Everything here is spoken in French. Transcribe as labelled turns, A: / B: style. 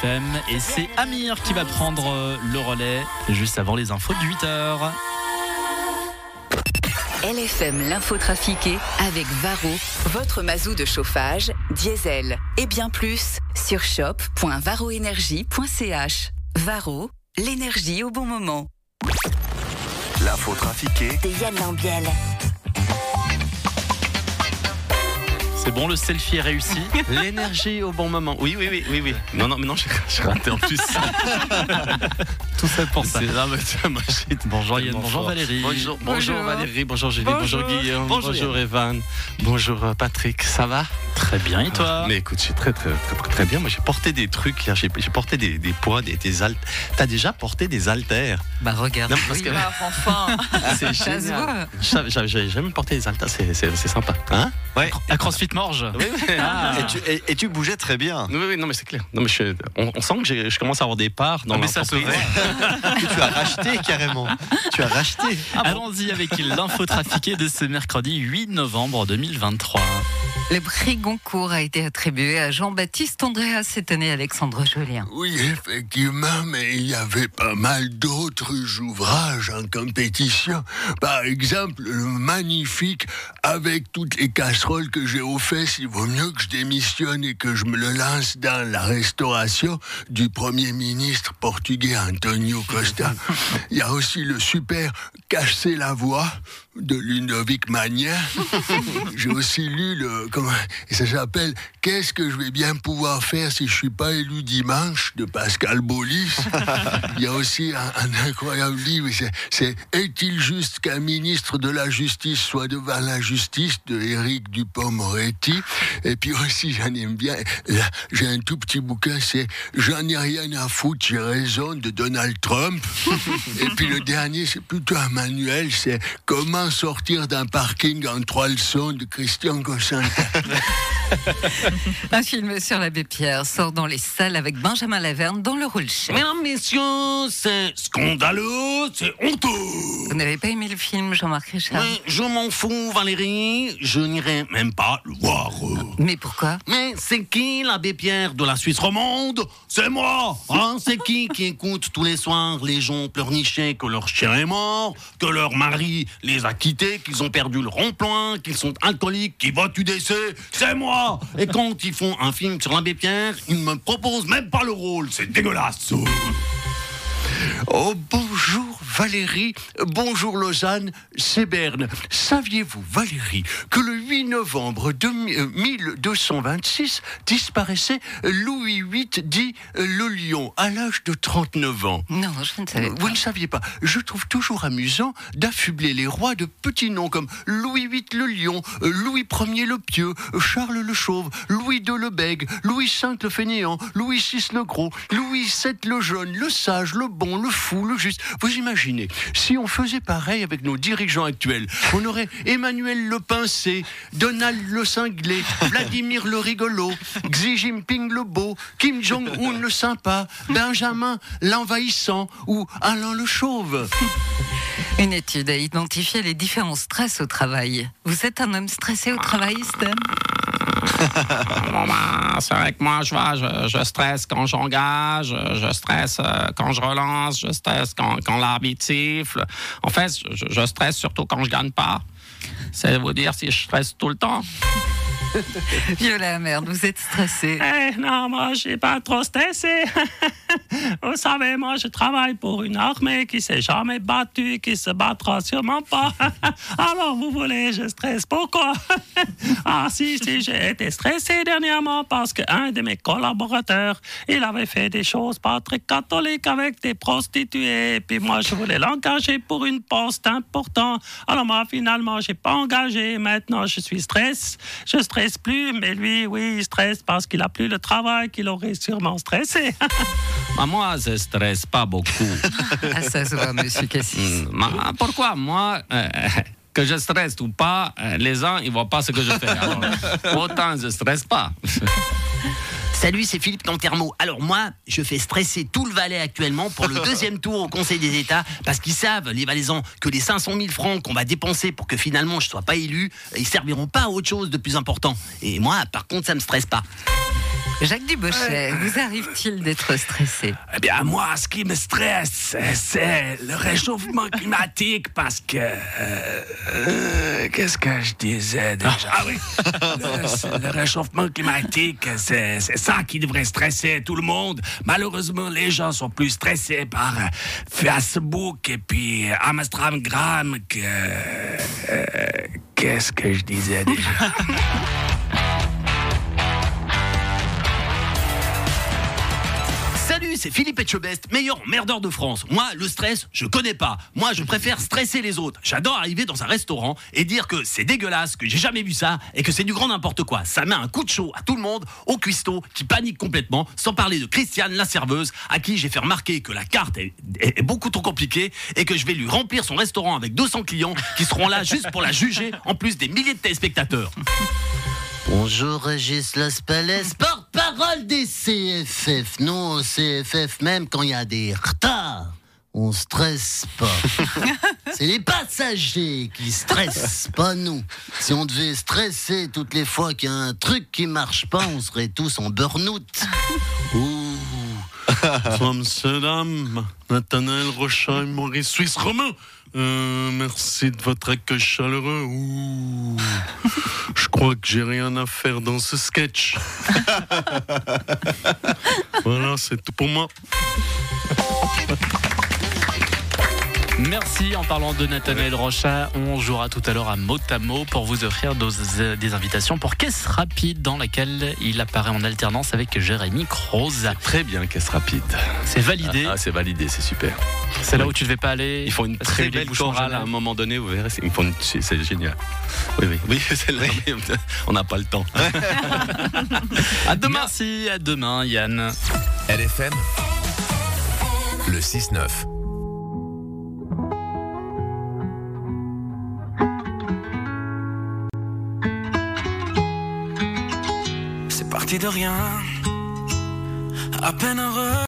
A: FM et c'est Amir qui va prendre euh, le relais juste avant les infos de 8h.
B: LFM l'info trafiquée avec Varro, votre mazou de chauffage, diesel et bien plus sur shop.varroénergie.ch. Varro, l'énergie au bon moment.
C: L'info trafiquée
B: De Yann Lambiel.
A: C'est bon, le selfie est réussi.
D: L'énergie au bon moment. Oui, oui, oui, oui, oui. Non, non, mais non, j'ai j'ai raté en plus.
A: Tout ça pour ça.
D: C'est là, mais tiens, moi, j'ai-
A: Bonjour Yann, bonjour
D: fort.
A: Valérie.
D: Bonjour, bonjour
E: Bonjour.
D: Valérie, bonjour Julie, bonjour,
E: Bonjour.
D: Guillaume,
A: Bonjour,
D: bonjour, Evan, bonjour euh, Patrick, ça va?
A: Très bien, et toi
D: Mais écoute, j'ai très, très, très, très, bien. Moi, j'ai porté des trucs hier, j'ai porté des, des poids, des, des haltères. T'as déjà porté des haltères
E: Bah regarde.
D: Non, parce
E: Oui,
D: que-
E: bah, enfin,
D: C'est
E: ça se voit.
D: J'avais jamais porté des haltères, c'est sympa. Hein
C: Ouais.
A: À CrossFit Morge
D: Oui, oui.
A: Ah.
C: Et, tu, et- et tu bougeais très bien.
D: Oui, oui, non, mais c'est clair. Non, mais je, on, on sent que je commence à avoir des parts dans
A: Ah, mais ça se
D: l'entreprise.
C: Que tu as racheté carrément. Tu as racheté.
A: Allons-y avec l'info trafiquée de ce mercredi 8 novembre 2023.
E: Le prix Goncourt a été attribué à Jean-Baptiste Andréas cette année, Alexandre Julien.
F: Oui, effectivement, mais il y avait pas mal d'autres ouvrages en compétition. Par exemple, le magnifique Avec toutes les casseroles que j'ai aux fesses, il vaut mieux que je démissionne et que je me le lance dans la restauration du Premier ministre portugais Antonio Costa. Il y a aussi le super Casser la voix de Ludovic Magnin. J'ai aussi lu le. Comment, et ça s'appelle Qu'est-ce que je vais bien pouvoir faire si je suis pas élu dimanche de Pascal Bolis? Il y a aussi un, un incroyable livre. c'est- C'est Est-il juste qu'un ministre de la Justice soit devant la justice? De Éric Dupont-Moretti Et puis aussi, j'en aime bien. J'ai un tout petit bouquin. C'est J'en ai rien à foutre, j'ai raison de Donald Trump. Et puis le dernier, c'est plutôt un manuel. C'est Comment sortir d'un parking en trois leçons de Christian Cossin.
E: Un film sur l'abbé Pierre sort dans les salles avec Benjamin Laverne dans le rôle chef.
G: Mesdames, messieurs, c'est scandaleux, c'est honteux.
E: Vous n'avez pas aimé le film, Jean-Marc Richard?
G: Mais je m'en fous, Valérie, je n'irai même pas le voir.
E: Mais pourquoi?
G: Mais c'est qui l'abbé Pierre de la Suisse romande? C'est moi hein? C'est qui qui écoute tous les soirs les gens pleurnicher que leur chien est mort, que leur mari les a quittés, qu'ils ont perdu le rond-point, qu'ils sont alcooliques, qu'ils votent UDC C'est moi. Et quand ils font un film sur l'abbé Pierre, ils me proposent même pas le rôle, c'est dégueulasse
F: Oh, bonjour Valérie, bonjour Lausanne, c'est Berne. Saviez-vous, Valérie, que le 8 novembre de mi- euh, 1226 disparaissait Louis VIII, dit euh, le lion, à l'âge de 39 ans?
E: Non, je ne savais pas.
F: Vous ne saviez pas. Je trouve toujours amusant d'affubler les rois de petits noms comme Louis VIII le lion, euh, Louis Ier le pieux, Charles le chauve, Louis II le bègue, Louis V le fainéant, Louis VI le gros, Louis VII le jeune, le sage, le bon, le fou, le juste. Vous imaginez, si on faisait pareil avec nos dirigeants actuels, on aurait Emmanuel le pincé, Donald le cinglé, Vladimir le rigolo, Xi Jinping le beau, Kim Jong-un le sympa, Benjamin l'envahissant ou Alain le chauve.
E: Une étude a identifié les différents stress au travail. Vous êtes un homme stressé au travail, Stan?
G: Bon, ben, c'est vrai que moi, je, vois, je, stresse quand j'engage, je stresse euh, quand je relance, je stresse quand, quand l'arbitre siffle. En fait, je, je stresse surtout quand je gagne pas. C'est vous dire si je stresse tout le temps.
E: Viola, merde, vous êtes stressé.
G: Eh non, moi, je suis pas trop stressé. Vous savez, moi, je travaille pour une armée qui s'est jamais battue, qui se battra sûrement pas. Alors, vous voulez, je stresse. Pourquoi? Ah, si, si, j'ai été stressé dernièrement parce qu'un de mes collaborateurs, il avait fait des choses pas très catholiques avec des prostituées. Et puis moi, je voulais l'engager pour une poste importante. Alors, moi, finalement, j'ai pas engagé. Maintenant, je suis stress. Je stresse plus, mais lui, oui, il stresse parce qu'il a plus le travail qu'il aurait sûrement stressé.
D: Moi, je stresse pas beaucoup.
E: Ah, ça se voit, monsieur Cassis.
D: Hmm, pourquoi? Moi euh, que je stresse ou pas, euh, les gens ils voient pas ce que je fais. Alors, autant je stresse pas.
H: Salut, c'est Philippe Cantermo. Alors moi, je fais stresser tout le Valais actuellement pour le deuxième tour au Conseil des États parce qu'ils savent, les Valaisans, que les 500 000 francs qu'on va dépenser pour que finalement je sois pas élu, ils serviront pas à autre chose de plus important. Et moi, par contre, ça me stresse pas.
E: Jacques Dubochet, vous arrive-t-il d'être stressé
I: Eh bien, moi, ce qui me stresse, c'est le réchauffement climatique parce que. euh, euh, Qu'est-ce que je disais déjà? Ah oui Le, réchauffement climatique, c'est ça qui devrait stresser tout le monde. Malheureusement, les gens sont plus stressés par Facebook et puis Amstramgram que. euh, Qu'est-ce que je disais déjà?
H: C'est Philippe Etchebest, meilleur merdeur de France. Moi, le stress, je connais pas. Moi, je préfère stresser les autres. J'adore arriver dans un restaurant et dire que c'est dégueulasse, que j'ai jamais vu ça et que c'est du grand n'importe quoi. Ça met un coup de chaud à tout le monde, au cuistot, qui panique complètement, sans parler de Christiane, la serveuse, à qui j'ai fait remarquer que la carte est, beaucoup trop compliquée et que je vais lui remplir son restaurant avec 200 clients qui seront là juste pour la juger, en plus des milliers de téléspectateurs.
J: Bonjour Régis Laspalais, porte-parole des CFF. Non, au CFF, même quand il y a des retards, on stresse pas. C'est les passagers qui stressent, pas nous. Si on devait stresser toutes les fois qu'il y a un truc qui marche pas, on serait tous en burn-out.
K: Dame. Nathanaël Rochaille, Maurice Suisse Romain. Euh, merci de votre accueil chaleureux. Ouh. Je crois que j'ai rien à faire dans ce sketch. voilà, c'est tout pour moi.
A: Merci. En parlant de Nathanaël Rocha, on jouera tout à l'heure à mot à mot pour vous offrir dos- des invitations pour Caisse Rapide dans laquelle il apparaît en alternance avec Jérémy Croze.
D: Très bien, caisse rapide.
A: C'est validé.
D: Ah, c'est validé, c'est super.
A: C'est là où tu devais pas aller.
D: Ils font une
A: parce
D: très belle chorale à un moment donné, vous verrez, c'est- ils font une- c'est c'est génial. Oui, oui, oui, c'est là, on n'a pas le temps.
A: À demain. Merci, à demain Yann.
C: LFM, le 6-9.
I: Parti de rien, à peine heureux.